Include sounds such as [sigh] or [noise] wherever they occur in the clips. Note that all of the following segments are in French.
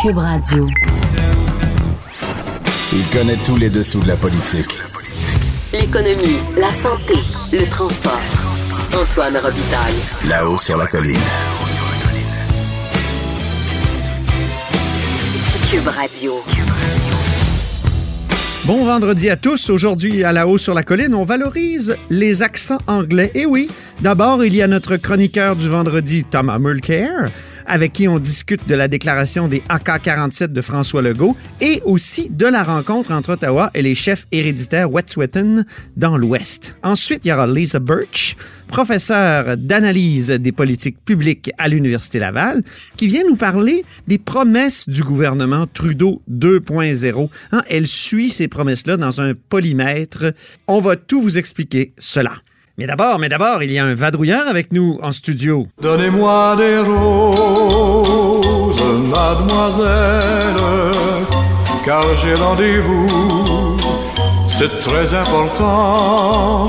Cube Radio. Il connaît tous les dessous de la politique. L'économie, la santé, le transport. Antoine Robitaille. Là-haut sur la colline. Cube Radio. Bon vendredi à tous. Aujourd'hui, à la haut sur la colline, on valorise les accents anglais. Et oui, d'abord, il y a notre chroniqueur du vendredi, Thomas Mulcair, avec qui on discute de la déclaration des AK-47 de François Legault et aussi de la rencontre entre Ottawa et les chefs héréditaires Wet'suwet'en dans l'Ouest. Ensuite, il y aura Lisa Birch, professeure d'analyse des politiques publiques à l'Université Laval, qui vient nous parler des promesses du gouvernement Trudeau 2.0. Hein, elle suit ces promesses-là dans un polymètre. On va tout vous expliquer cela. Mais d'abord, mais d'abord, il y a un vadrouilleur avec nous en studio. Donnez-moi des roses, mademoiselle, car j'ai rendez-vous. C'est très important.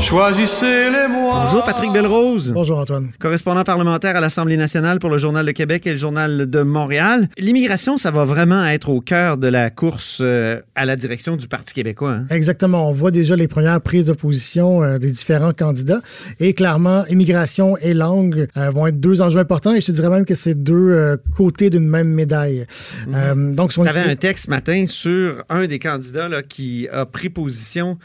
Choisissez les mois. Bonjour Patrick Belrose. Bonjour Antoine. Correspondant parlementaire à l'Assemblée nationale pour le Journal de Québec et le Journal de Montréal. L'immigration, ça va vraiment être au cœur de la course euh, à la direction du Parti québécois. hein? Exactement. On voit déjà les premières prises de position euh, des différents candidats. Et clairement, immigration et langue euh, vont être deux enjeux importants. Et je te dirais même que c'est deux côtés d'une même médaille. Euh, donc, si on Tu avais un texte ce matin sur un des candidats là, qui a pris position,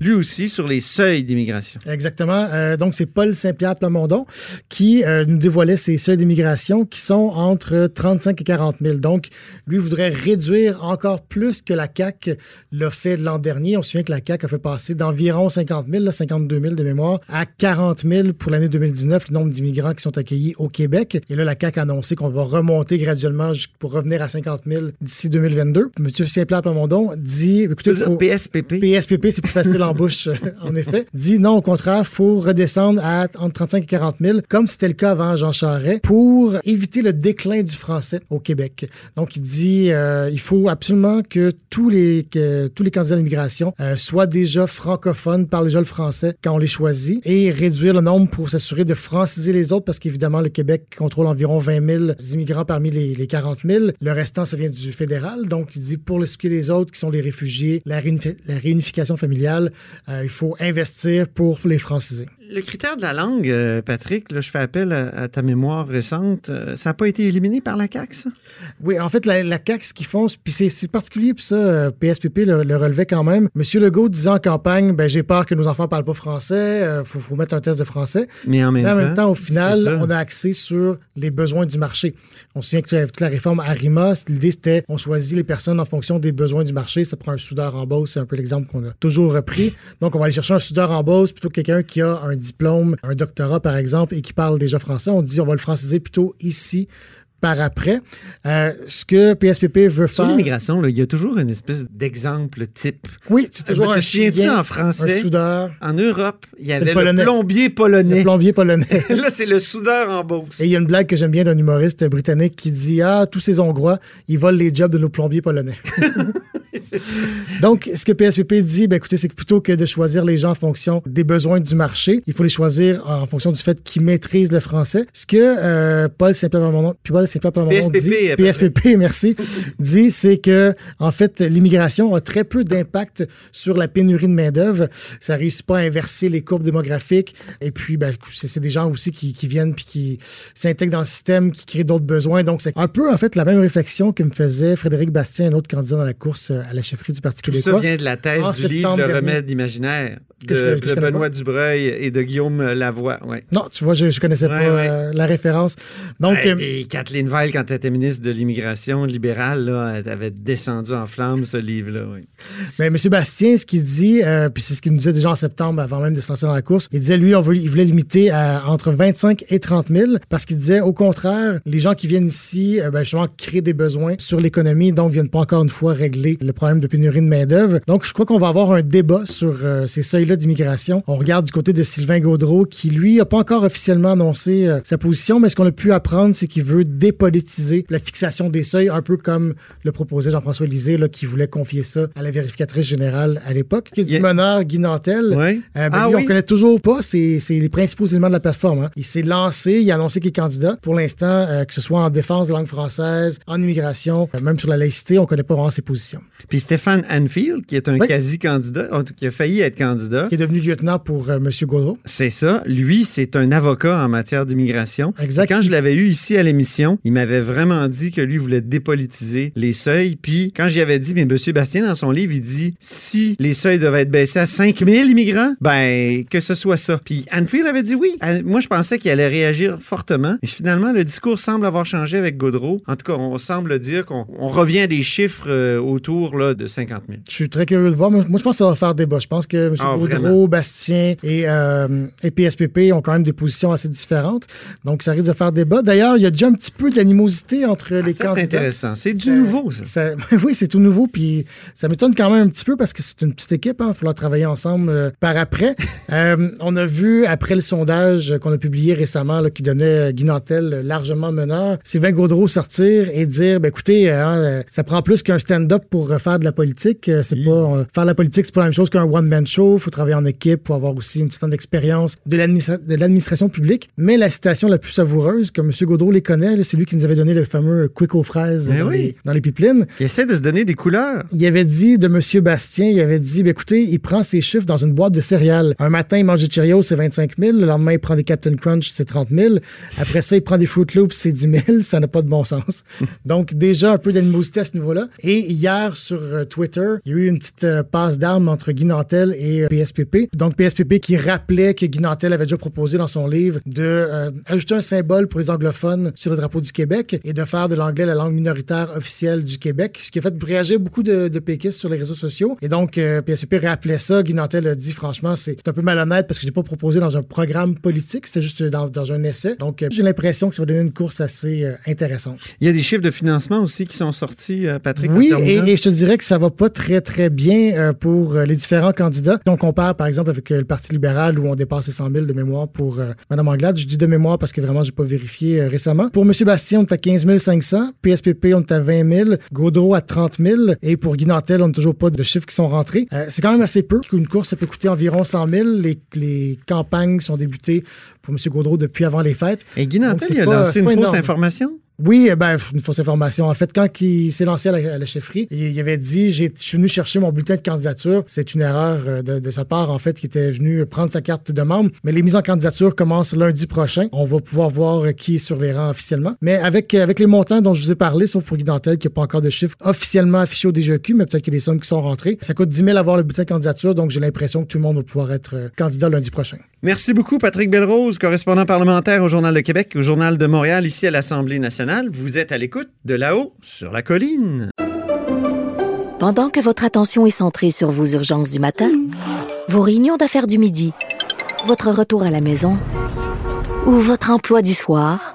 lui aussi, sur les seuils d'immigration. Exactement. Euh, donc, c'est Paul Saint-Pierre Plamondon qui euh, nous dévoilait ces seuils d'immigration qui sont entre 35 et 40 000. Donc, lui voudrait réduire encore plus que la CAQ l'a fait l'an dernier. On se souvient que la CAQ a fait passer d'environ 50 000, là, 52 000 de mémoire, à 40 000 pour l'année 2019, le nombre d'immigrants qui sont accueillis au Québec. Et là, la CAQ a annoncé qu'on va remonter graduellement pour revenir à 50 000 d'ici 2022. Monsieur Saint-Pierre Plamondon dit, écoutez, faut- dire PSPP? PSPP, c'est plus facile en bouche, euh, en effet. Dit non, au contraire, faut redescendre à entre 35 et 40 000, comme c'était le cas avant Jean Charest, pour éviter le déclin du français au Québec. Donc, il dit euh, il faut absolument que tous les, que tous les candidats à l'immigration euh, soient déjà francophones, parlent déjà le français quand on les choisit, et réduire le nombre pour s'assurer de franciser les autres, parce qu'évidemment, le Québec contrôle environ 20 000 immigrants parmi les, les 40 000. Le restant, ça vient du fédéral. Donc, il dit pour est des autres, qui sont les réfugiés, la, la réunification familiale, euh, il faut investir pour les franciser. Le critère de la langue, euh, Patrick, là, je fais appel à, à ta mémoire récente, euh, ça n'a pas été éliminé par la CAQ, ça? Oui, en fait, la, la CAQ, ce qu'ils font, puis c'est particulier, puis ça, euh, PSPP le, le relevait quand même. Monsieur Legault disait en campagne, ben j'ai peur que nos enfants parlent pas français, euh, faut, faut mettre un test de français. Mais en même, Mais en temps, même temps, au final, on a axé sur les besoins du marché. On se souvient que toute la réforme Arima, l'idée c'était on choisit les personnes en fonction des besoins du marché. Ça prend un soudeur en Beauce, c'est un peu l'exemple qu'on a toujours repris. Donc, on va aller chercher un soudeur en Beauce plutôt que quelqu'un qui a un diplôme, un doctorat par exemple, et qui parle déjà français. On dit on va le franciser plutôt ici par après. Euh, ce que PSPP veut Sur faire. l'immigration, là, il y a toujours une espèce d'exemple type. Oui, c'est toujours te un chilien, en français? Un soudeur, En Europe, il y avait le, polonais. plombier polonais. le plombier polonais. [laughs] Là, c'est le soudeur en Beauce. Et il y a une blague que j'aime bien d'un humoriste britannique qui dit Ah, tous ces Hongrois, ils volent les jobs de nos plombiers polonais. [laughs] [laughs] Donc, ce que PSPP dit, ben, écoutez, c'est que plutôt que de choisir les gens en fonction des besoins du marché, il faut les choisir en fonction du fait qu'ils maîtrisent le français. Ce que euh, Paul Saint-Pierre-Plamondon dit, PSPP, merci, [laughs] dit, c'est que, en fait, l'immigration a très peu d'impact sur la pénurie de main-d'œuvre. Ça réussit pas à inverser les courbes démographiques. Et puis, ben, c'est c'est des gens aussi qui, qui viennent puis qui s'intègrent dans le système, qui créent d'autres besoins. Donc, c'est un peu, en fait, la même réflexion que me faisait Frédéric Bastien, un autre candidat dans la course euh, à la chefferie du Parti Tout québécois. ça vient de la thèse En du livre Le dernier. remède imaginaire je- de, je Benoît pas. Dubreuil et de Guillaume Lavoie. Ouais. Non, tu vois, je, je connaissais Ouais, pas ouais. euh, la référence. Donc, euh, et Kathleen Veil, quand elle était ministre de l'Immigration libérale, là, elle avait descendu en flammes ce livre-là. oui. Mais M. Bastien, ce qu'il dit, euh, puis c'est ce qu'il nous disait déjà en septembre, avant même de se lancer dans la course, il disait, lui, on veut, il voulait limiter à entre 25 et 30 000, parce qu'il disait, au contraire, les gens qui viennent ici, ben, justement, créent des besoins sur l'économie, donc viennent pas encore une fois régler le problème de pénurie de main-d'œuvre. Donc, je crois qu'on va avoir un débat sur euh, ces seuils-là d'immigration. On regarde du côté de Sylvain Gaudreau, qui, lui, a pas encore officiellement annoncé euh, sa position, mais ce qu'on a pu apprendre, c'est qu'il veut dépolitiser la fixation des seuils, un peu comme le proposait Jean-François Lisée, là, qui voulait confier ça à la vérificatrice générale à l'époque. Qui est meneur Guy Nantel. Euh, ben, Ah lui, oui? on connaît toujours pas c'est les principaux éléments de la plateforme. hein. Il s'est lancé, il a annoncé qu'il est candidat. Pour l'instant, que ce soit en défense de la langue française, en immigration, même sur la laïcité, on connaît pas vraiment ses positions. Puis Stéphane Anfield, qui est un Oui. quasi-candidat, en tout cas, qui a failli être candidat. Qui est devenu lieutenant pour euh, M. Gaudreau. C'est ça. Lui, c'est un avocat en matière d'immigration. Exact. Et Quand je l'avais eu ici à l'émission, il m'avait vraiment dit que lui voulait dépolitiser les seuils. Puis quand j'y avais dit, mais M. Bastien, dans son livre, il dit si les seuils devaient être baissés à 5000 immigrants, ben que ce soit ça. Puis Anfield avait dit oui. Euh, Moi, je pensais qu'il allait réagir fortement. Mais finalement, le discours semble avoir changé avec Gaudreau. En tout cas, on semble dire qu'on on revient à des chiffres euh, autour là, de 50 000. Je suis très curieux de voir. Moi, je pense que ça va faire débat. Je pense que M. Ah, Gaudreau, vraiment? Bastien et, euh, et PSPP ont quand même des positions assez différentes. Donc, ça risque de faire débat. D'ailleurs, il y a déjà un petit peu d'animosité entre Ah, les ça, c'est candidats. intéressant. C'est du nouveau, ça. ça- [laughs] oui, c'est tout nouveau, puis ça m'étonne quand même un petit peu parce que c'est une petite équipe, il va falloir travailler ensemble euh, par après. [laughs] Euh, on a vu, après le sondage qu'on a publié récemment, là, qui donnait Guy Nantel largement meneur, Sylvain Gaudreau sortir et dire, ben, écoutez, euh, hein, euh, ça prend plus qu'un stand-up pour euh, faire de la politique. Euh, C'est pas euh, faire de la politique, c'est pas la même chose qu'un one-man show. faut travailler en équipe, pour avoir aussi une certaine expérience de l'administra- de l'administration publique. Mais la citation la plus savoureuse, comme M. Gaudreau les connaît, c'est lui qui nous avait donné le fameux quick aux fraises dans, oui. les, dans les pipelines Il essaie de se donner des couleurs. il avait dit de M. Bastien, il avait dit, ben, écoutez, il prend ses chiffres dans une boîte de céréales. Un matin, il mange des Cheerios, c'est 25 000. Le lendemain, il prend des Captain Crunch, c'est 30 000. Après ça, il prend des Fruit Loops, c'est 10 000. [laughs] Ça n'a pas de bon sens. [laughs] Donc, déjà, un peu d'animosité à ce niveau-là. Et hier, sur euh, Twitter, il y a eu une petite euh, passe d'armes entre Guy Nantel et euh, PSPP. Donc, PSPP qui rappelait que Guy Nantel avait déjà proposé dans son livre de euh, ajouter un symbole pour les anglophones sur le drapeau du Québec et de faire de l'anglais la langue minoritaire officielle du Québec, ce qui a fait réagir beaucoup de, de péquistes sur les réseaux sociaux. Et donc, euh, PSPP rappelait ça. Guy Nantel a dit, franchement, c'est un peu malhonnête parce que je l'ai pas proposé dans un programme politique, c'était juste dans, dans un essai. Donc, euh, j'ai l'impression que ça va donner une course assez euh, intéressante. Il y a des chiffres de financement aussi qui sont sortis, euh, Patrick. Oui, et, et je te dirais que ça va pas très, très bien euh, pour euh, les différents candidats. Si on compare, par exemple, avec euh, le Parti libéral où on dépasse les 100 000 de mémoire pour Mme Anglade. Je dis de mémoire parce que vraiment, j'ai pas vérifié récemment. Pour M. Bastien, on est à 15 500. PSPP, on est à 20 000. Gaudreau à 30 000. Et pour Guy Nantel, on n'a toujours pas de chiffres qui sont rentrés. Euh, c'est quand même assez peu. Une course, ça peut coûter environ 100 000. Les, les campagnes sont débutées pour M. Gaudreau depuis avant les fêtes. Et Guy Donc, Nantel, c'est il a pas- lancé une fausse énorme. information? Oui, eh ben, une fausse information. En fait, quand il s'est lancé à la, chefferie, il, avait dit Je suis venu chercher mon bulletin de candidature. C'est une erreur euh, de, sa part, en fait, qui était venu prendre sa carte de membre. Mais les mises en candidature commencent lundi prochain. On va pouvoir voir euh, qui est sur les rangs officiellement. Mais avec, euh, avec les montants dont je vous ai parlé, sauf pour Guy qui n'a pas encore de chiffres officiellement affichés au DGEQ, mais peut-être qu'il y a des sommes qui sont rentrées. Ça coûte 10 000 avoir le bulletin de candidature, donc j'ai l'impression que tout le monde va pouvoir être candidat lundi prochain. Merci beaucoup, Patrick Belrose, correspondant parlementaire au Journal de Québec, au Journal de Montréal, ici à l'Assemblée nationale. Vous êtes à l'écoute de là-haut sur la colline. Pendant que votre attention est centrée sur vos urgences du matin, vos réunions d'affaires du midi, votre retour à la maison ou votre emploi du soir,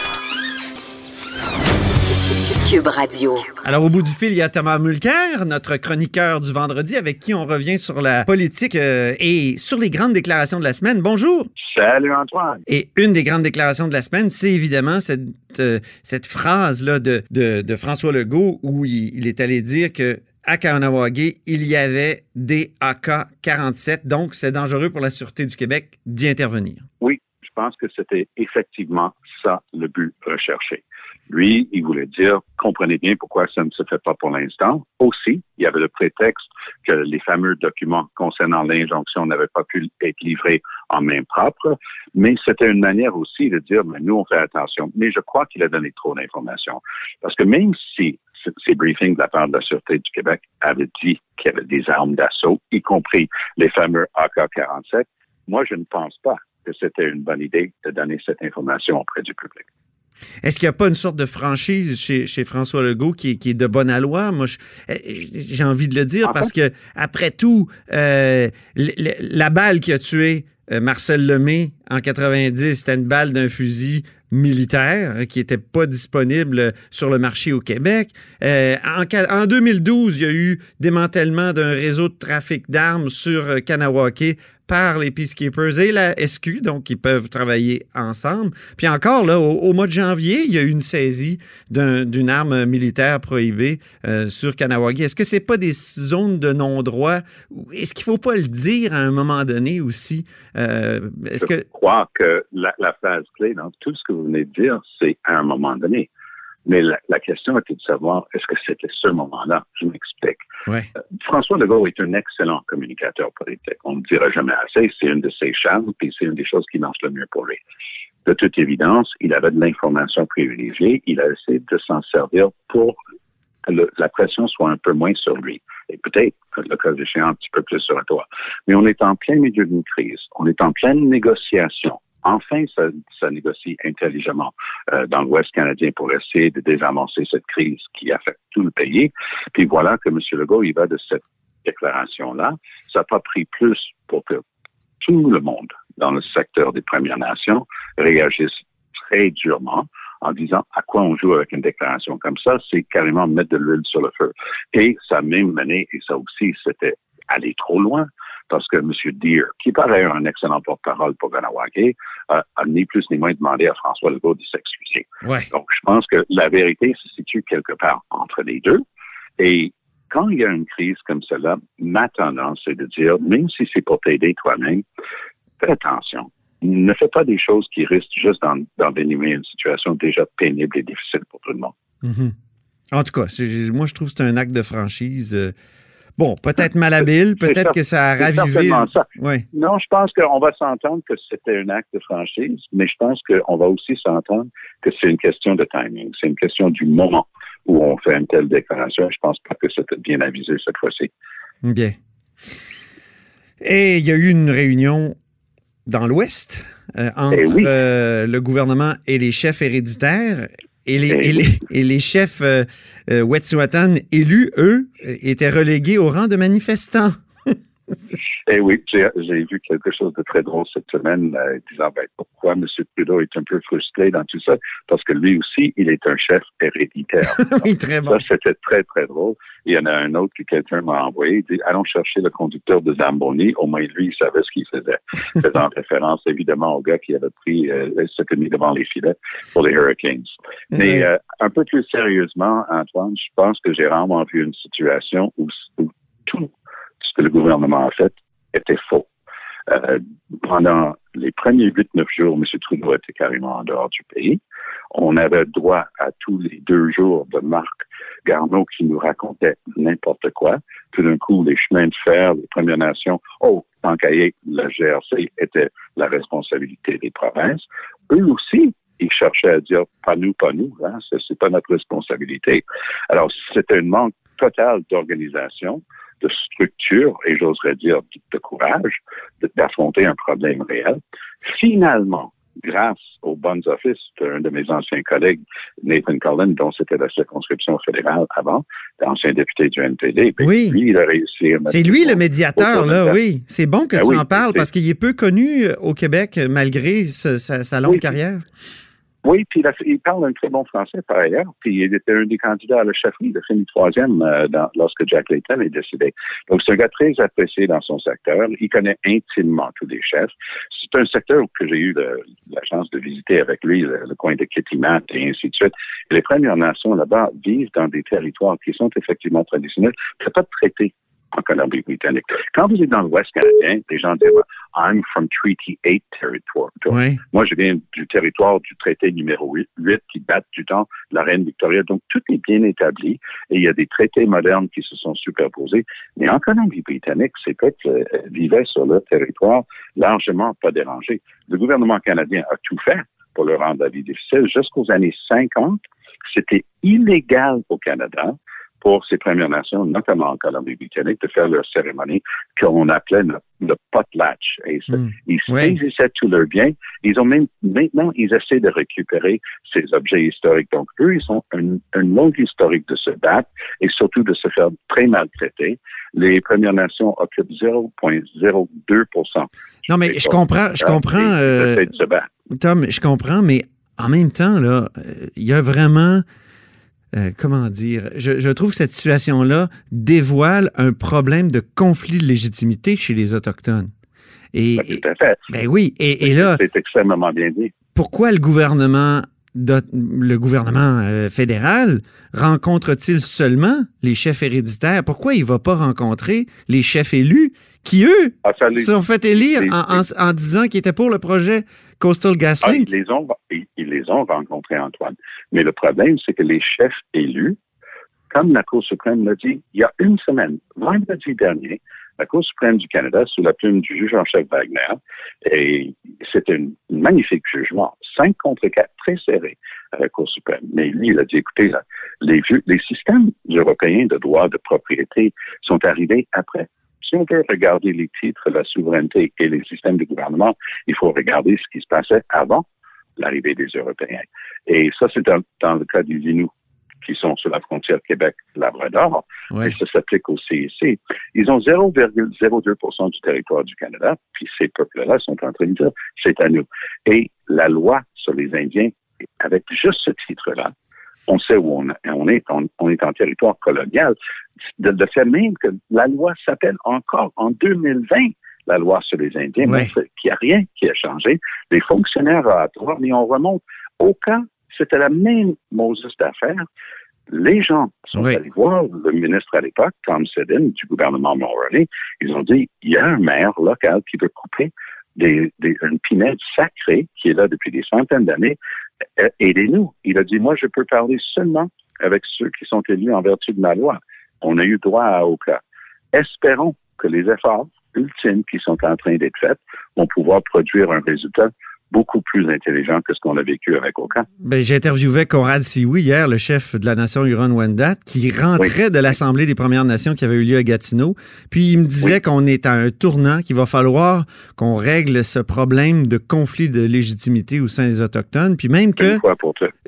Cube Radio. Alors, au bout du fil, il y a Thomas Mulcair, notre chroniqueur du vendredi, avec qui on revient sur la politique euh, et sur les grandes déclarations de la semaine. Bonjour! Salut Antoine. Et une des grandes déclarations de la semaine, c'est évidemment cette, euh, cette phrase-là de, de, de François Legault où il, il est allé dire que à Kawanawagé, il y avait des AK-47, donc c'est dangereux pour la Sûreté du Québec d'y intervenir. Oui, je pense que c'était effectivement ça le but recherché. Lui, il voulait dire, comprenez bien pourquoi ça ne se fait pas pour l'instant. Aussi, il y avait le prétexte que les fameux documents concernant l'injonction n'avaient pas pu être livrés en main propre, mais c'était une manière aussi de dire, mais nous, on fait attention. Mais je crois qu'il a donné trop d'informations. Parce que même si ces briefings de la part de la Sûreté du Québec avaient dit qu'il y avait des armes d'assaut, y compris les fameux AK-47, moi, je ne pense pas que c'était une bonne idée de donner cette information auprès du public. Est-ce qu'il n'y a pas une sorte de franchise chez, chez François Legault qui, qui, est de bonne loi? Moi, eh, j'ai envie de le dire parce que, après tout, euh, la balle qui a tué euh, Marcel Lemay en 90, c'était une balle d'un fusil militaire hein, qui n'était pas disponible sur le marché au Québec. Euh, en, en, 2012, il y a eu démantèlement d'un réseau de trafic d'armes sur Kanawake par les Peacekeepers et la SQ, donc ils peuvent travailler ensemble. Puis encore, là, au, mois de janvier, il y a eu une saisie d'une arme militaire prohibée euh, sur Kanawagi. Est-ce que c'est pas des zones de non-droit? Est-ce qu'il faut pas le dire à un moment donné aussi? Euh, est-ce Je crois que la, la phase clé dans tout ce que vous venez de dire, c'est à un moment donné. Mais la, question était de savoir, est-ce que c'était ce moment-là? Je m'explique? Euh, François Legault est un excellent communicateur politique. On ne dira jamais assez. C'est une de ses charmes, puis c'est une des choses qui marche le mieux pour lui. De toute évidence, il avait de l'information privilégiée. Il a essayé de s'en servir pour que la pression soit un peu moins sur lui. Et peut-être, le cas échéant, un petit peu plus sur toi. Mais on est en plein milieu d'une crise. On est en pleine négociation enfin ça, ça négocie intelligemment euh, dans l'Ouest canadien pour essayer de désamorcer cette crise qui affecte tout le pays. Puis voilà que M. Legault, il va de cette déclaration-là. Ça n'a pas pris plus pour que tout le monde dans le secteur des Premières Nations réagisse très durement en disant à quoi on joue avec une déclaration comme ça, c'est carrément mettre de l'huile sur le feu. Et ça a même mené, et ça aussi, c'était aller trop loin, parce que M. Deere, qui paraît un excellent porte-parole pour Ganawake, a, ni plus ni moins demandé à François Legault de s'excuser. Donc, je pense que la vérité se situe quelque part entre les deux. Et quand il y a une crise comme cela, ma tendance, c'est de dire, même si c'est pour t'aider toi-même, fais attention. Ne fais pas des choses qui risquent juste d'envenimer une situation déjà pénible et difficile pour tout le monde. Mm-hmm. En tout cas, moi, je trouve que c'est un acte de franchise. Euh, Bon, peut-être malhabile, peut-être que ça a ravivé. Ça. Non, je pense qu'on va s'entendre que c'était un acte de franchise, mais je pense qu'on va aussi s'entendre que c'est une question de timing. C'est une question du moment où on fait une telle déclaration. Je pense pas que c'était bien avisé cette fois-ci. Bien. Et il y a eu une réunion dans l'Ouest euh, entre eh euh, le gouvernement et les chefs héréditaires. Et les, et les, et les chefs euh, euh, Wet'suwet'en élus, eux, étaient relégués au rang de manifestants. [laughs] Eh oui, j'ai vu quelque chose de très drôle cette semaine, euh, disant ben, pourquoi M. Trudeau est un peu frustré dans tout ça, parce que lui aussi, il est un chef héréditaire. [laughs] oui, très bon. Ça, c'était très, très drôle. Il y en a un autre que quelqu'un m'a envoyé, il dit, allons chercher le conducteur de Zamboni, au moins lui, il savait ce qu'il faisait. [laughs] Faisant référence, évidemment, au gars qui avait pris euh, ce que mis devant les filets pour les Hurricanes. Mais euh, un peu plus sérieusement, Antoine, je pense que j'ai rarement vu une situation où, où tout ce que le gouvernement a fait était faux. Euh, pendant les premiers 8-9 jours, M. Trudeau était carrément en dehors du pays. On avait droit à tous les deux jours de Marc Garneau qui nous racontait n'importe quoi. Tout d'un coup, les chemins de fer, les Premières Nations, oh, tant la GRC était la responsabilité des provinces. Eux aussi, ils cherchaient à dire pas nous, pas nous, hein, c'est pas notre responsabilité. Alors, c'était un manque total d'organisation de structure et j'oserais dire de, courage d'affronter un problème réel. Finalement, grâce aux bonnes offices d'un de mes anciens collègues, Nathan Cullen, dont c'était la circonscription fédérale avant, ancien député du NPD. Ben, oui. Lui, il a réussi C'est lui le médiateur, là, oui. C'est bon que ben tu en parles parce qu'il est peu connu au Québec malgré sa, longue carrière. Oui, puis il, il parle un très bon français par ailleurs. Puis il était un des candidats à la chefferie. Il a fini troisième euh, dans- lorsque Jack Layton est décédé. Donc c'est un gars très apprécié dans son secteur. Il connaît intimement tous les chefs. C'est un secteur que j'ai eu le- la chance de visiter avec lui, le, coin de Kitimat et ainsi de suite. Les Premières Nations là-bas vivent dans des territoires qui sont effectivement traditionnels. A pas traité en Colombie-Britannique. Quand vous êtes dans l'Ouest canadien, les gens disent I'm from Treaty 8 territory. Oui. Moi, je viens du territoire du traité numéro 8, 8 qui date du temps de la reine Victoria. Donc, tout est bien établi et il y a des traités modernes qui se sont superposés. Mais en Colombie-Britannique, ces peuples euh, vivaient sur leur territoire largement pas dérangés. Le gouvernement canadien a tout fait pour leur rendre la vie difficile. Jusqu'aux années 50, c'était illégal au Canada pour ces Premières Nations, notamment en Colombie-Britannique, de faire leur cérémonie qu'on appelait le, le potlatch. Et ça- Mm. ils Ouais. saisissaient tous leurs biens. Ils ont même, maintenant, ils essaient de récupérer ces objets historiques. Donc, eux, ils ont une, une longue historique de se battre et surtout de se faire très maltraiter. Les Premières Nations occupent 0,02% Non, mais je comprends, je comprends, euh. Tom, je comprends, mais en même temps, là, euh, il y a vraiment. Euh, comment dire? Je, je trouve que cette situation-là dévoile un problème de conflit de légitimité chez les Autochtones. Et, Ben, tout à fait. ben oui, et, et là, C'est extrêmement bien dit. pourquoi le gouvernement, le gouvernement euh, fédéral rencontre-t-il seulement les chefs héréditaires? Pourquoi il ne va pas rencontrer les chefs élus qui, eux, Ah, se sont fait élire les- en, en- en disant qu'ils étaient pour le projet Coastal Ah, GasLink? ils, les ont, ils, ils les ont rencontrés, Antoine. Mais le problème, c'est que les chefs élus, comme la Cour suprême l'a dit il y a une semaine, vendredi dernier, la Cour suprême du Canada, sous la plume du juge en chef Wagner, et c'était un magnifique jugement, 5 contre 4, très serré à la Cour suprême. Mais lui, il a dit, écoutez, là, les, vieux- les systèmes européens de droit de propriété sont arrivés après. Si on veut regarder les titres, la souveraineté et les systèmes de gouvernement, il faut regarder ce qui se passait avant l'arrivée des Européens. Et ça, c'est dans, dans le cas des Inuits qui sont sur la frontière Québec-Labrador, Ouais. et ça s'applique au CIC. Ils ont 0,02% du territoire du Canada, puis ces peuples-là sont en train de dire, c'est à nous. Et la loi sur les Indiens, avec juste ce titre-là, on sait où on, on est, on, on est en territoire colonial, de, de fait même que la loi s'appelle encore en 2020 la loi sur les Indiens, qu'il n'y a rien qui a changé. Les fonctionnaires oratoires, mais on remonte au cas, c'était la même Moses d'affaires. Les gens sont Oui. allés voir le ministre à l'époque, Tom Sedin, du gouvernement Mulroney. Ils ont dit, il y a un maire local qui veut couper des, des, une pinède sacrée qui est là depuis des centaines d'années. Euh, Aidez-nous. Il a dit, moi, je peux parler seulement avec ceux qui sont élus en vertu de ma loi. On a eu droit à Oka. Espérons que les efforts ultimes qui sont en train d'être faits vont pouvoir produire un résultat beaucoup plus intelligent que ce qu'on a vécu avec Oka. Ben, j'ai interviewé Conrad Sioui hier, le chef de la nation Huron-Wendat, qui rentrait de l'Assemblée des Premières Nations qui avait eu lieu à Gatineau. Puis il me disait Oui. qu'on est à un tournant, qu'il va falloir qu'on règle ce problème de conflit de légitimité au sein des Autochtones. Puis même que.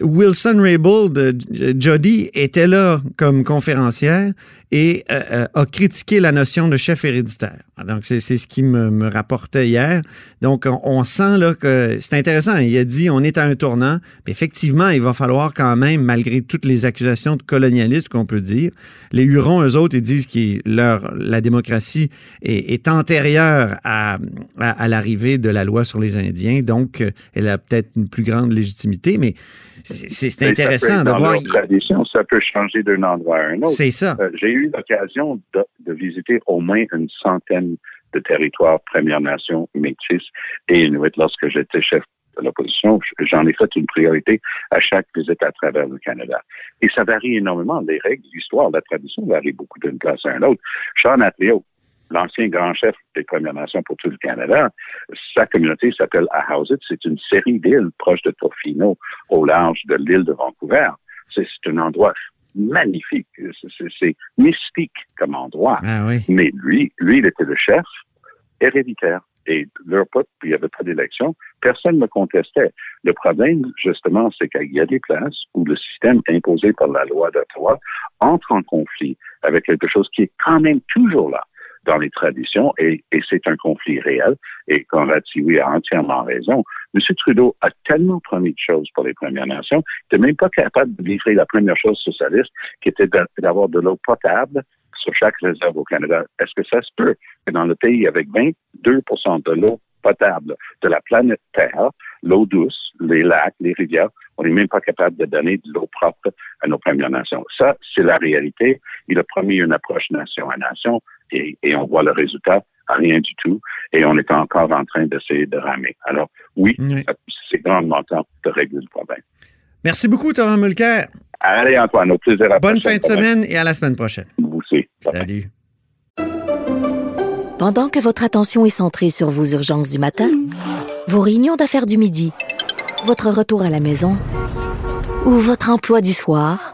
Wilson Raybould, euh, Jody, était là comme conférencière et euh, euh, a critiqué la notion de chef héréditaire. Donc, c'est ce qui me, me rapportait hier. Donc, on, sent là que c'est intéressant. Il a dit on est à un tournant. Effectivement, il va falloir quand même, malgré toutes les accusations de colonialisme qu'on peut dire, les Hurons, eux autres, ils disent que leur, la démocratie est, antérieure à, à, à l'arrivée de la loi sur les Indiens. Donc, elle a peut-être une plus grande légitimité, mais c'est- intéressant de voir. tradition, ça peut changer d'un endroit à un autre. C'est ça. Euh, J'ai eu l'occasion de, de visiter au moins une centaine de territoires Premières Nations, Métis et Inuit lorsque j'étais chef de l'opposition. J'en ai fait une priorité à chaque visite à travers le Canada. Et ça varie énormément. Les règles, l'histoire, la tradition varient beaucoup d'une place à une autre. Sean Atleo, l'ancien grand chef des Premières Nations pour tout le Canada, sa communauté s'appelle Ahouset. C'est une série d'îles proches de Tofino, au large de l'île de Vancouver. C'est un endroit magnifique. C'est- mystique comme endroit. Ah oui. Mais lui, lui, il était le chef héréditaire. Et leur peuple, il n'y avait pas d'élection. Personne ne contestait. Le problème, justement, c'est qu'il y a des places où le système imposé par la loi d'Ottawa entre en conflit avec quelque chose qui est quand même toujours là dans les traditions et, et c'est un conflit réel. Et Conrad Sioui a entièrement raison. M. Trudeau a tellement promis de choses pour les Premières Nations, il n'était même pas capable de livrer la première chose sur sa liste, qui était d'avoir de l'eau potable sur chaque réserve au Canada. Est-ce que ça se peut que dans le pays avec 22% de l'eau potable de la planète Terre, l'eau douce, les lacs, les rivières, on n'est même pas capable de donner de l'eau propre à nos Premières Nations? Ça, c'est la réalité. Il a promis une approche nation à nation et, on voit le résultat rien du tout, et on est encore en train d'essayer de ramer. Alors, oui, c'est grandement temps de régler le problème. Merci beaucoup, Thomas Mulcair. Allez, Antoine, au plaisir à Bonne fin de semaine et à la semaine prochaine. Vous aussi. Salut. Pendant que votre attention est centrée sur vos urgences du matin, vos réunions d'affaires du midi, votre retour à la maison ou votre emploi du soir,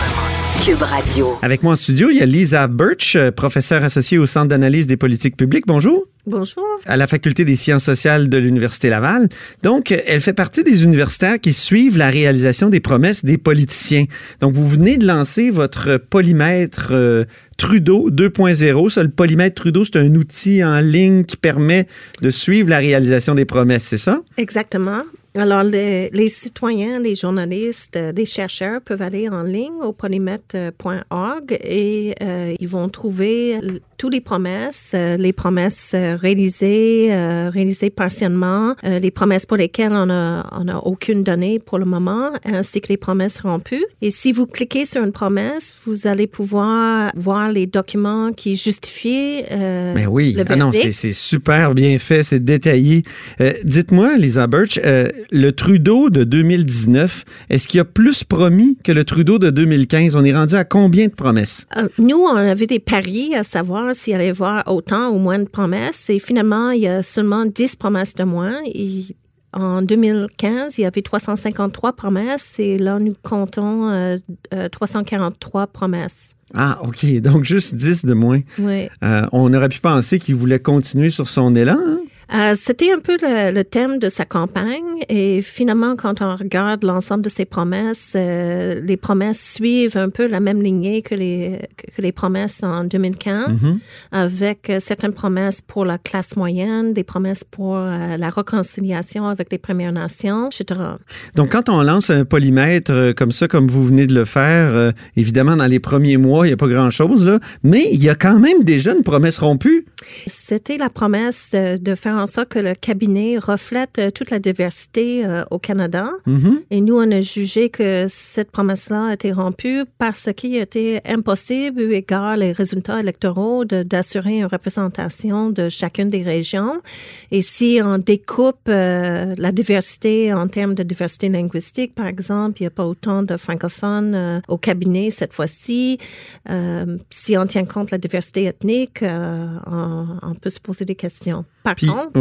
Cube Radio. Avec moi en studio, il y a Lisa Birch, euh, professeure associée au Centre d'analyse des politiques publiques. Bonjour. Bonjour. À la Faculté des sciences sociales de l'Université Laval. Donc, elle fait partie des universitaires qui suivent la réalisation des promesses des politiciens. Donc, vous venez de lancer votre polymètre euh, Trudeau 2.0. Ça, le polymètre Trudeau, c'est un outil en ligne qui permet de suivre la réalisation des promesses, c'est ça? Exactement. Alors, les, citoyens, les journalistes, euh, les chercheurs peuvent aller en ligne au polymètre.org et euh, ils vont trouver toutes les promesses, euh, les promesses réalisées, réalisées partiellement, les promesses pour lesquelles on n'a on a aucune donnée pour le moment, ainsi que les promesses rompues. Et si vous cliquez sur une promesse, vous allez pouvoir voir les documents qui justifient Mais oui, le ah non, c'est super bien fait, c'est détaillé. Dites-moi, Lisa Birch, le Trudeau de 2019, est-ce qu'il a plus promis que le Trudeau de 2015? On est rendu à combien de promesses? Euh, nous, on avait des paris à savoir s'il allait y avoir autant ou moins de promesses. Et finalement, il y a seulement 10 promesses de moins. en 2015, il y avait 353 promesses et là, nous comptons 343 euh, euh, promesses. Ah, OK. Donc, juste 10 de moins. Oui. on aurait pu penser qu'il voulait continuer sur son élan. Hein? Euh, c'était un peu le, thème de sa campagne et finalement, quand on regarde l'ensemble de ses promesses, euh, les promesses suivent un peu la même lignée que les, que les promesses en 2015, mm-hmm. avec euh, certaines promesses pour la classe moyenne, des promesses pour la réconciliation avec les Premières Nations, etc. Donc, quand on lance un polymètre comme ça, comme vous venez de le faire, évidemment, dans les premiers mois, il n'y a pas grand-chose, là, mais il y a quand même déjà une promesse rompue. C'était la promesse de faire en sorte que le cabinet reflète euh, toute la diversité euh, au Canada. Mm-hmm. Et nous, on a jugé que cette promesse-là a été rompue parce qu'il était impossible, eu égard les résultats électoraux, d'assurer une représentation de chacune des régions. Et si on découpe euh, la diversité en termes de diversité linguistique, par exemple, il n'y a pas autant de francophones au cabinet cette fois-ci. si on tient compte de la diversité ethnique, on, peut se poser des questions. Par contre,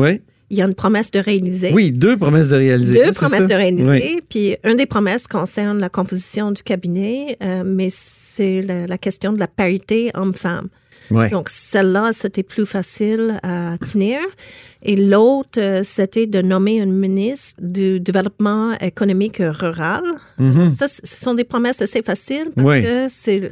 il y a une promesse de réaliser. Oui, deux promesses de réaliser. Deux promesses de réaliser. Puis une des promesses concerne la composition du cabinet, euh, mais c'est la, question de la parité homme-femme. Donc, celle-là, c'était plus facile à tenir. Et l'autre, euh, c'était de nommer une ministre du développement économique rural. Mm-hmm. Ça, ce sont des promesses assez faciles parce que c'est,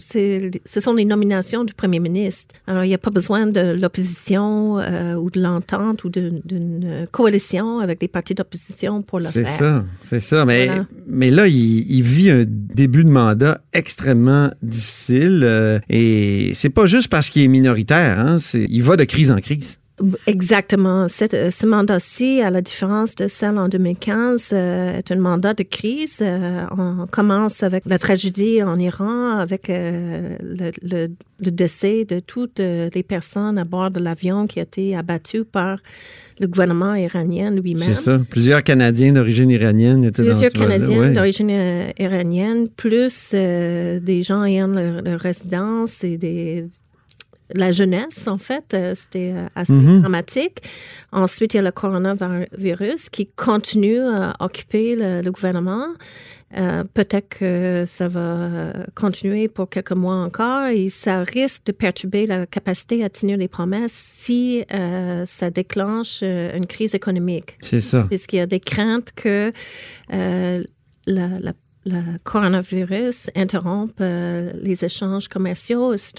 ce sont les nominations du premier ministre. Alors, il n'y a pas besoin de l'opposition euh, ou de l'entente ou d'une coalition avec des partis d'opposition pour le faire. C'est ça, c'est ça. Mais, mais là, il, vit un début de mandat extrêmement difficile euh, et c'est pas juste parce qu'il est minoritaire. Hein, il va de crise en crise. Exactement. Cette, euh, ce mandat-ci, à la différence de celle en 2015, euh, est un mandat de crise. Euh, on commence avec la tragédie en Iran, avec le, le, décès de toutes les personnes à bord de l'avion qui a été abattu par le gouvernement iranien lui-même. C'est ça. Plusieurs Canadiens d'origine iranienne étaient Plusieurs dans ce Canadiens d'origine iranienne, plus des gens ayant leur résidence et des la jeunesse, en fait. Euh, C'était euh, assez Mhm. dramatique. Ensuite, il y a le coronavirus qui continue à occuper le, le gouvernement. Euh, Peut-être que ça va continuer pour quelques mois encore et ça risque de perturber la capacité à tenir les promesses si euh, ça déclenche une crise économique C'est ça. puisqu'il y a des craintes que euh, la, la- la coronavirus interrompe euh, les échanges commerciaux, etc.,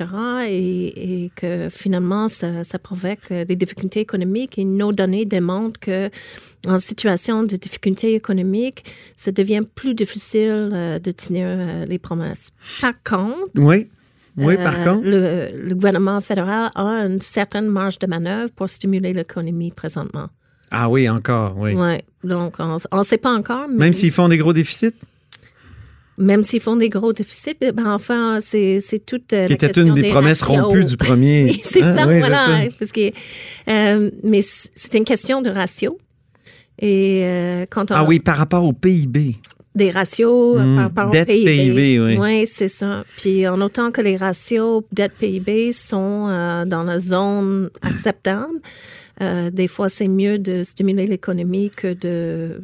et, et que finalement, ça, ça provoque euh, des difficultés économiques. Et nos données démontrent que en situation de difficulté économique, ça devient plus difficile euh, de tenir euh, les promesses. Par contre, Oui. Oui, par contre. le, le gouvernement fédéral a une certaine marge de manœuvre pour stimuler l'économie présentement. Ah oui, encore, oui. Donc, on ne sait pas encore. Mais Même s'ils font des gros déficits, Même s'ils font des gros déficits, eh ben, enfin, c'est c'est toute euh, qui la était question une des promesses ratios. rompues du premier. [laughs] Oui, c'est Hein? ça, Oui, voilà. ça. Parce que, euh, mais c'est une question de ratio. Et euh, quand on Ah oui, par rapport au PIB. des ratios Hmm, par rapport dette au PIB. PIB, oui. Oui, c'est ça. Puis en autant que les ratios dette-PIB sont euh, dans la zone acceptable, des fois, c'est mieux de stimuler l'économie que de,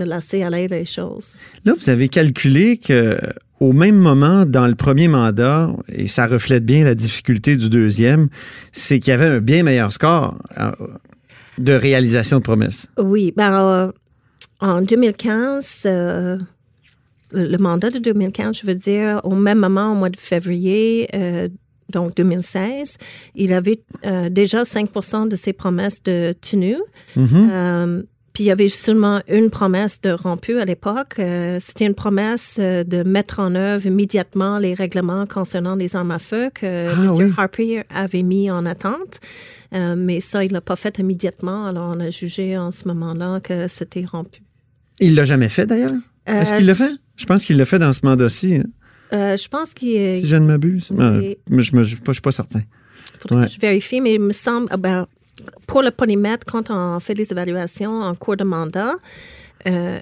de laisser aller les choses. Là, vous avez calculé que au même moment, dans le premier mandat, et ça reflète bien la difficulté du deuxième, c'est qu'il y avait un bien meilleur score euh, de réalisation de promesses. Oui, ben, euh, en 2015, euh, le, mandat de 2015, je veux dire, au même moment, au mois de février, euh, donc 2016, il avait déjà 5 de ses promesses de tenue. Mhm. Euh, puis il y avait seulement une promesse de rompu à l'époque. Euh, C'était une promesse euh, de mettre en œuvre immédiatement les règlements concernant les armes à feu que Ah, M. oui. Harper avait mis en attente. Euh, mais ça, il l'a pas fait immédiatement. Alors, on a jugé en ce moment-là que c'était rompu. Il l'a jamais fait d'ailleurs? Est-ce qu'il l'a fait? Je pense qu'il l'a fait dans ce mandat-ci, hein, je pense qu'il si je ne m'abuse. Oui. Mais je ne suis pas certain. faudrait Ouais. que je vérifie, mais il me semble, ah ben, pour le polymètre, quand on fait les évaluations en cours de mandat, euh,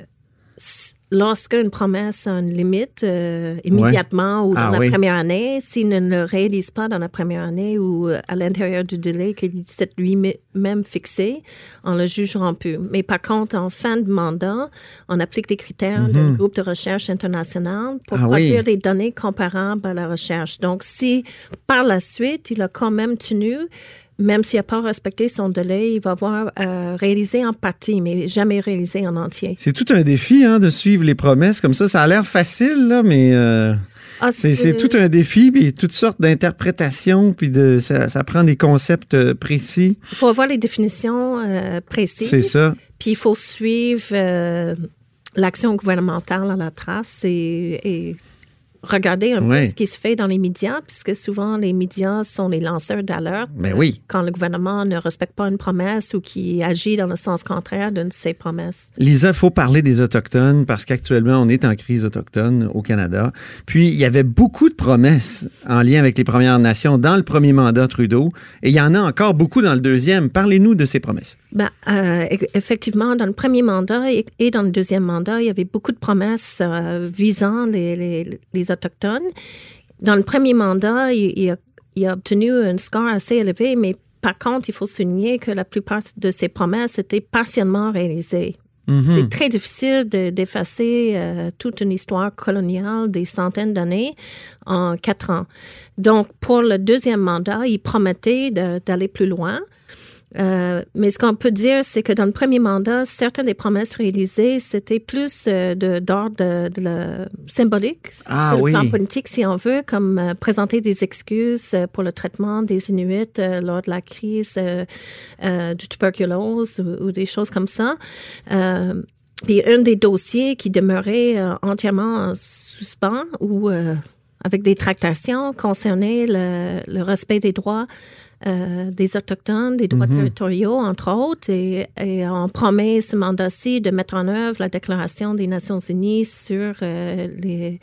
s- lorsque une promesse a une limite euh, immédiatement ou dans Ah la oui. première année, s'il ne le réalise pas dans la première année ou euh, à l'intérieur du délai qu'il s'est lui-même fixé, on le juge rompu. Mais par contre, en fin de mandat, on applique des critères du groupe de recherche international pour. Ah oui. produire des données comparables à la recherche. Donc, si par la suite, il a quand même tenu, même s'il n'a pas respecté son délai, il va avoir euh, réalisé en partie, mais jamais réalisé en entier. C'est tout un défi hein, de suivre les promesses comme ça. Ça a l'air facile, là, mais euh, Ah, c'est c'est tout un défi, puis toutes sortes d'interprétations, puis de, ça, ça prend des concepts euh, précis. Il faut avoir les définitions euh, précises. C'est ça. Puis il faut suivre l'action gouvernementale à la trace et, et regarder un peu ce qui se fait dans les médias, puisque souvent les médias sont les lanceurs d'alerte. Ben oui. Quand le gouvernement ne respecte pas une promesse ou qui agit dans le sens contraire d'une de ses promesses. Lisa, il faut parler des Autochtones parce qu'actuellement, on est en crise autochtone au Canada. Puis, il y avait beaucoup de promesses en lien avec les Premières Nations dans le premier mandat Trudeau et il y en a encore beaucoup dans le deuxième. Parlez-nous de ces promesses. Ben, euh, e- effectivement, dans le premier mandat et, et dans le deuxième mandat, il y avait beaucoup de promesses euh, visant les, les- les Autochtones. Dans le premier mandat, il, il a, il a obtenu un score assez élevé, mais par contre, il faut souligner que la plupart de ces promesses étaient partiellement réalisées. C'est très difficile de- d'effacer euh, toute une histoire coloniale des centaines d'années en quatre ans. Donc, pour le deuxième mandat, il promettait d'aller plus loin. Euh, mais ce qu'on peut dire, c'est que dans le premier mandat, certaines des promesses réalisées, c'était plus euh, de- d'ordre de, de la- symbolique Ah sur oui. le plan politique, si on veut, comme euh, présenter des excuses pour le traitement des Inuits euh, lors de la crise du tuberculose ou, ou des choses comme ça. Puis un des dossiers qui demeurait entièrement en suspens ou avec des tractations concernait le, le respect des droits euh, des Autochtones, des droits territoriaux, entre autres, et, et on promet ce mandat-ci de mettre en œuvre la Déclaration des Nations Unies sur euh, les,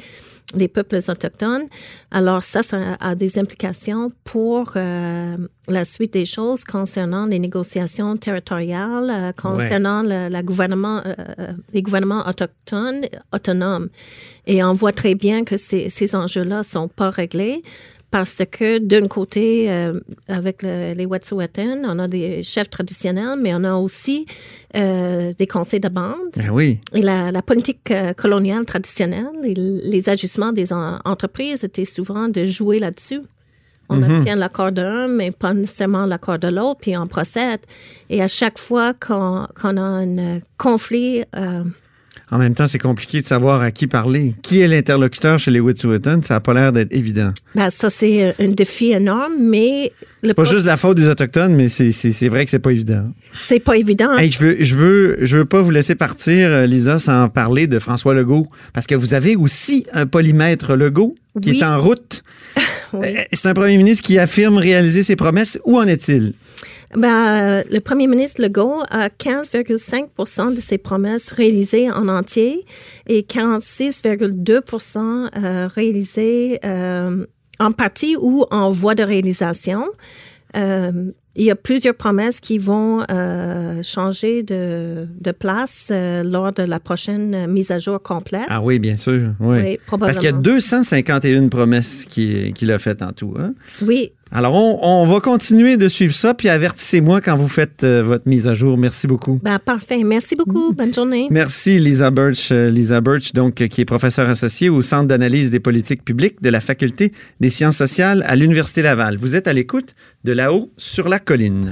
les peuples autochtones. Alors ça, ça a des implications pour euh, la suite des choses concernant les négociations territoriales, concernant le, la gouvernement, les gouvernements autochtones autonomes. Et on voit très bien que ces, ces enjeux-là sont pas réglés parce que d'un côté, euh, avec le- les Wet'suwet'en, on a des chefs traditionnels, mais on a aussi euh, des conseils de bande. Oui. Et la, la politique euh, coloniale traditionnelle, et les ajustements des en- entreprises étaient souvent de jouer là-dessus. On Mhm. obtient l'accord d'un, mais pas nécessairement l'accord de l'autre, puis on procède. Et à chaque fois qu'on a un conflit, euh, En même temps, c'est compliqué de savoir à qui parler. Qui est l'interlocuteur chez les Wet'suwet'en? Ça n'a pas l'air d'être évident. ben, ça, c'est un défi énorme, mais le Pas juste la faute des Autochtones, mais c'est- vrai que c'est pas évident. c'est pas évident. Hey, je veux, je veux, je veux pas vous laisser partir, euh, Lisa, sans parler de François Legault, parce que vous avez aussi un polymètre Legault qui Oui. est en route. [laughs] Oui. Euh, C'est un premier ministre qui affirme réaliser ses promesses. Où en est-il? Ben, euh, le premier ministre Legault a 15,5% de ses promesses réalisées en entier et 46,2% euh, réalisées euh, en partie ou en voie de réalisation. Euh, il y a plusieurs promesses qui vont euh, changer de, de place euh, lors de la prochaine mise à jour complète. Ah oui, bien sûr. Oui. Oui, Parce qu'il y a probablement. 251 promesses qu'il qu'il a faites en tout. hein? Oui, Alors, on, on va continuer de suivre ça, puis avertissez-moi quand vous faites euh, votre mise à jour. Merci beaucoup. ben, parfait. Merci beaucoup. Bonne journée. Merci, Lisa Birch. Euh, Lisa Birch, donc, euh, qui est professeure associée au Centre d'analyse des politiques publiques de la Faculté des sciences sociales à l'Université Laval. Vous êtes à l'écoute de là-haut sur la colline.